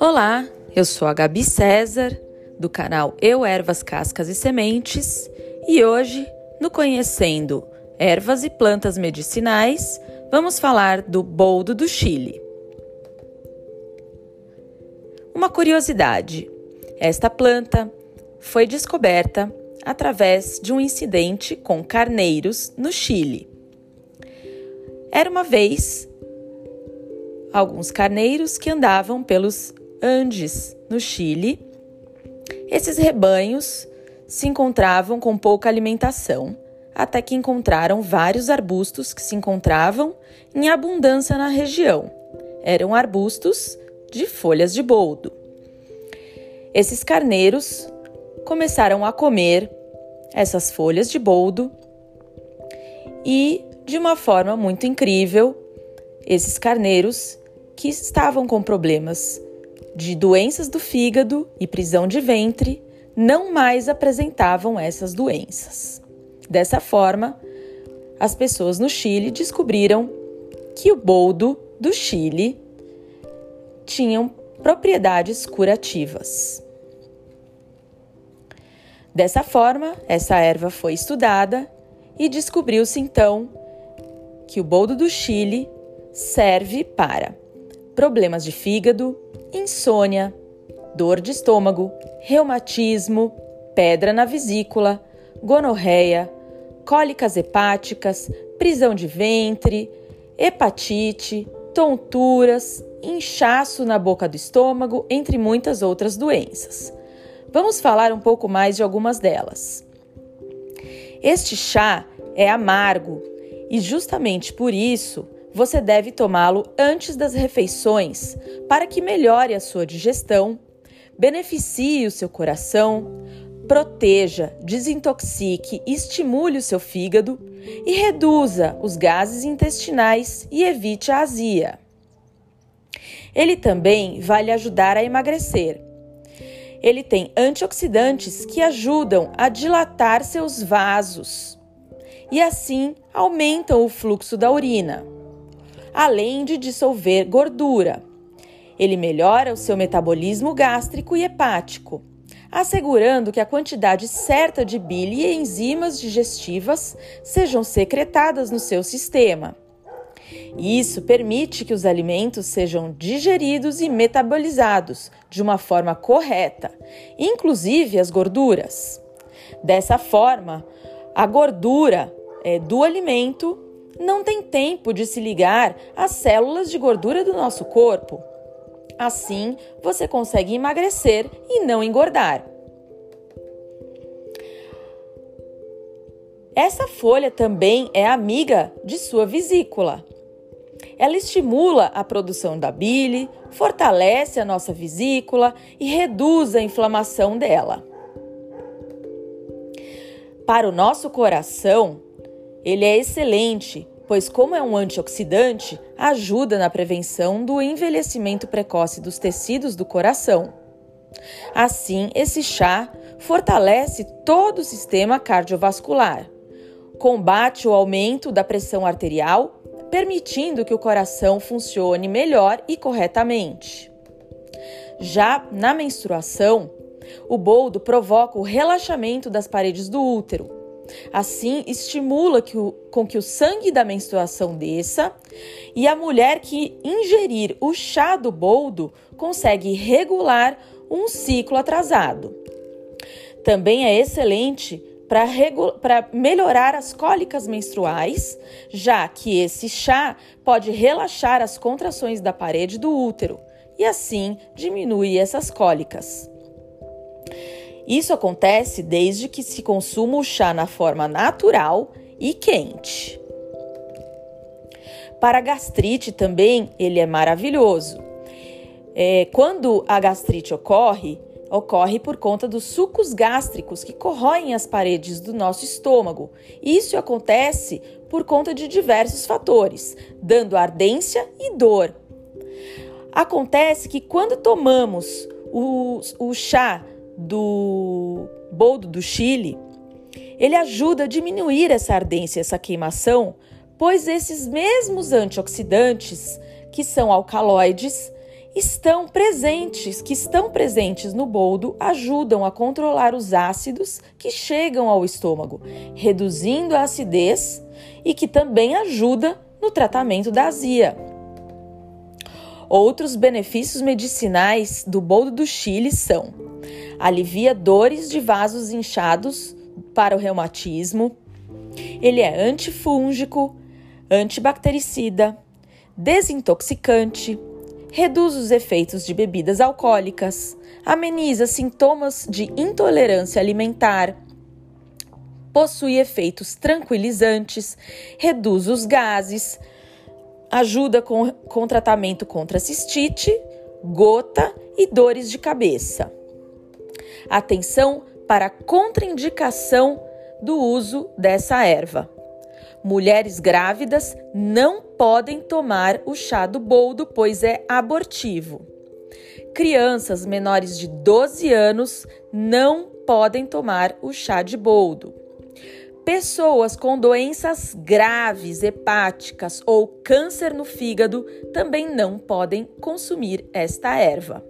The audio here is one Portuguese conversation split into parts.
Olá, eu sou a Gabi César, do canal Eu Ervas, Cascas e Sementes, e hoje, no Conhecendo Ervas e Plantas Medicinais, vamos falar do boldo do Chile. Uma curiosidade: esta planta foi descoberta através de um incidente com carneiros no Chile. Era uma vez alguns carneiros que andavam pelos Andes, no Chile, esses rebanhos se encontravam com pouca alimentação, até que encontraram vários arbustos que se encontravam em abundância na região. Eram arbustos de folhas de boldo. Esses carneiros começaram a comer essas folhas de boldo e, de uma forma muito incrível, esses carneiros que estavam com problemas de doenças do fígado e prisão de ventre não mais apresentavam essas doenças. Dessa forma, as pessoas no Chile descobriram que o boldo do Chile tinham propriedades curativas. Dessa forma, essa erva foi estudada e descobriu-se então que o boldo do Chile serve para problemas de fígado, insônia, dor de estômago, reumatismo, pedra na vesícula, gonorreia, cólicas hepáticas, prisão de ventre, hepatite, tonturas, inchaço na boca do estômago, entre muitas outras doenças. Vamos falar um pouco mais de algumas delas. Este chá é amargo e, justamente por isso, você deve tomá-lo antes das refeições para que melhore a sua digestão, beneficie o seu coração, proteja, desintoxique e estimule o seu fígado e reduza os gases intestinais e evite a azia. Ele também vai lhe ajudar a emagrecer. Ele tem antioxidantes que ajudam a dilatar seus vasos e assim aumentam o fluxo da urina além de dissolver gordura. Ele melhora o seu metabolismo gástrico e hepático, assegurando que a quantidade certa de bile e enzimas digestivas sejam secretadas no seu sistema. Isso permite que os alimentos sejam digeridos e metabolizados de uma forma correta, inclusive as gorduras. Dessa forma, a gordura é, do alimento não tem tempo de se ligar às células de gordura do nosso corpo. Assim, você consegue emagrecer e não engordar. Essa folha também é amiga de sua vesícula. Ela estimula a produção da bile, fortalece a nossa vesícula e reduz a inflamação dela. Para o nosso coração, ele é excelente, pois, como é um antioxidante, ajuda na prevenção do envelhecimento precoce dos tecidos do coração. Assim, esse chá fortalece todo o sistema cardiovascular, combate o aumento da pressão arterial, permitindo que o coração funcione melhor e corretamente. Já na menstruação, o boldo provoca o relaxamento das paredes do útero, Assim, estimula que o, com que o sangue da menstruação desça e a mulher que ingerir o chá do boldo consegue regular um ciclo atrasado. Também é excelente para melhorar as cólicas menstruais, já que esse chá pode relaxar as contrações da parede do útero e assim diminui essas cólicas. Isso acontece desde que se consuma o chá na forma natural e quente. Para a gastrite também ele é maravilhoso. É, quando a gastrite ocorre, ocorre por conta dos sucos gástricos que corroem as paredes do nosso estômago. Isso acontece por conta de diversos fatores, dando ardência e dor. Acontece que quando tomamos o, o chá do boldo do Chile, ele ajuda a diminuir essa ardência, essa queimação, pois esses mesmos antioxidantes, que são alcaloides, estão presentes, que estão presentes no boldo, ajudam a controlar os ácidos que chegam ao estômago, reduzindo a acidez e que também ajuda no tratamento da azia. Outros benefícios medicinais do boldo do Chile são: alivia dores de vasos inchados para o reumatismo, ele é antifúngico, antibactericida, desintoxicante, reduz os efeitos de bebidas alcoólicas, ameniza sintomas de intolerância alimentar, possui efeitos tranquilizantes, reduz os gases, ajuda com, com tratamento contra cistite, gota e dores de cabeça. Atenção para a contraindicação do uso dessa erva. Mulheres grávidas não podem tomar o chá do boldo, pois é abortivo. Crianças menores de 12 anos não podem tomar o chá de boldo. Pessoas com doenças graves, hepáticas ou câncer no fígado também não podem consumir esta erva.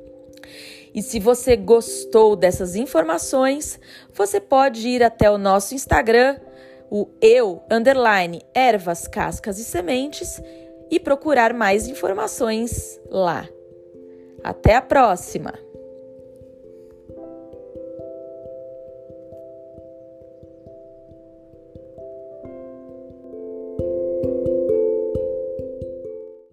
E se você gostou dessas informações, você pode ir até o nosso Instagram o eu underline ervas, cascas e sementes e procurar mais informações lá. Até a próxima!